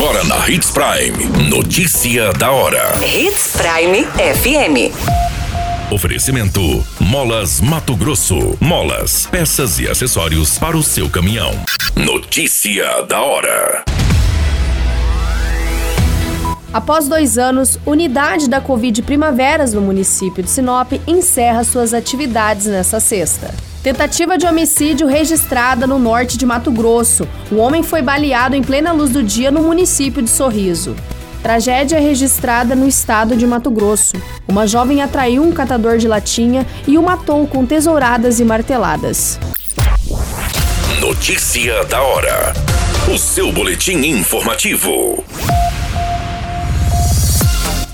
Agora na Hits Prime. Notícia da hora. Hits Prime FM. Oferecimento: Molas Mato Grosso. Molas, peças e acessórios para o seu caminhão. Notícia da hora. Após dois anos, unidade da Covid Primaveras no município de Sinop encerra suas atividades nesta sexta. Tentativa de homicídio registrada no norte de Mato Grosso. O homem foi baleado em plena luz do dia no município de Sorriso. Tragédia registrada no estado de Mato Grosso. Uma jovem atraiu um catador de latinha e o matou com tesouradas e marteladas. Notícia da hora. O seu boletim informativo.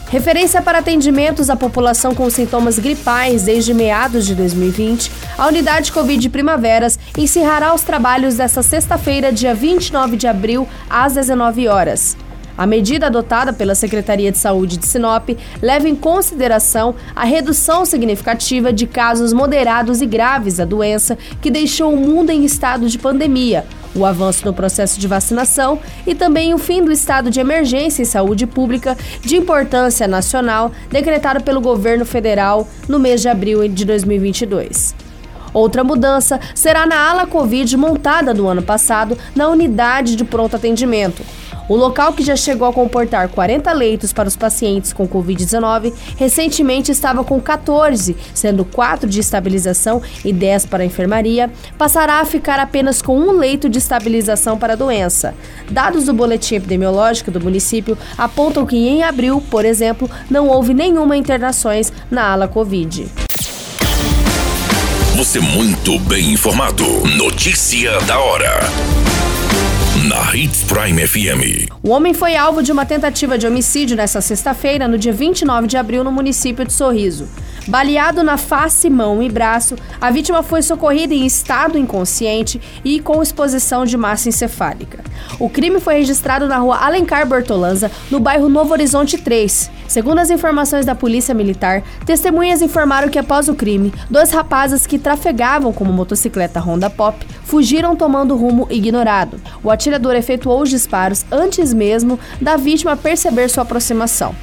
Referência para atendimentos à população com sintomas gripais desde meados de 2020, a unidade Covid Primaveras encerrará os trabalhos desta sexta-feira, dia 29 de abril, às 19 horas. A medida adotada pela Secretaria de Saúde de Sinop leva em consideração a redução significativa de casos moderados e graves da doença que deixou o mundo em estado de pandemia, o avanço no processo de vacinação e também o fim do estado de emergência em saúde pública de importância nacional decretado pelo governo federal no mês de abril de 2022. Outra mudança será na ala Covid montada no ano passado na unidade de pronto atendimento. O local, que já chegou a comportar 40 leitos para os pacientes com Covid-19, recentemente estava com 14, sendo 4 de estabilização e 10 para a enfermaria, passará a ficar apenas com um leito de estabilização para a doença. Dados do boletim epidemiológico do município apontam que em abril, por exemplo, não houve nenhuma internações na ala Covid. Você muito bem informado. Notícia da hora na Hits Prime FM. O homem foi alvo de uma tentativa de homicídio nesta sexta-feira, no dia 29 de abril, no município de Sorriso. Baleado na face, mão e braço, a vítima foi socorrida em estado inconsciente e com exposição de massa encefálica. O crime foi registrado na rua Alencar Bortolanza, no bairro Novo Horizonte 3. Segundo as informações da Polícia Militar, testemunhas informaram que após o crime, dois rapazes que trafegavam com uma motocicleta Honda Pop fugiram tomando rumo ignorado. O atirador efetuou os disparos antes mesmo da vítima perceber sua aproximação.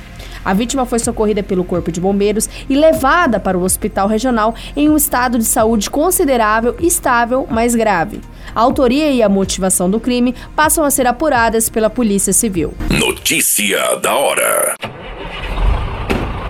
A vítima foi socorrida pelo Corpo de Bombeiros e levada para o hospital regional em um estado de saúde considerável, estável, mas grave. A autoria e a motivação do crime passam a ser apuradas pela Polícia Civil. Notícia da hora.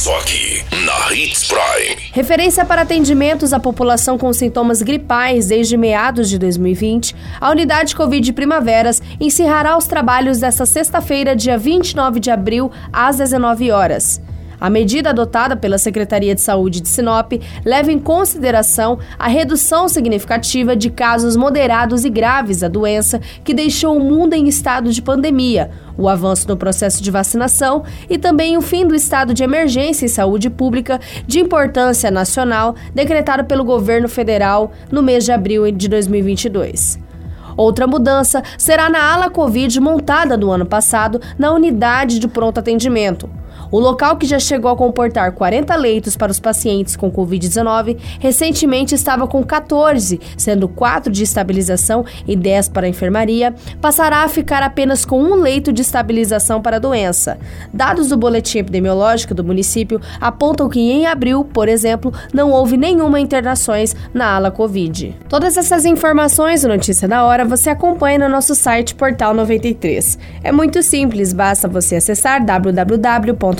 Só aqui, na Hits Prime. Referência para atendimentos à população com sintomas gripais desde meados de 2020, a unidade Covid Primaveras encerrará os trabalhos desta sexta-feira, dia 29 de abril, às 19 horas. A medida adotada pela Secretaria de Saúde de Sinop leva em consideração a redução significativa de casos moderados e graves da doença que deixou o mundo em estado de pandemia, o avanço no processo de vacinação e também o fim do estado de emergência em saúde pública de importância nacional decretado pelo governo federal no mês de abril de 2022. Outra mudança será na ala Covid montada no ano passado na unidade de pronto atendimento. O local, que já chegou a comportar 40 leitos para os pacientes com Covid-19, recentemente estava com 14, sendo 4 de estabilização e 10 para a enfermaria, passará a ficar apenas com um leito de estabilização para a doença. Dados do boletim epidemiológico do município apontam que em abril, por exemplo, não houve nenhuma internações na ala Covid. Todas essas informações, notícia da hora, você acompanha no nosso site Portal 93. É muito simples, basta você acessar www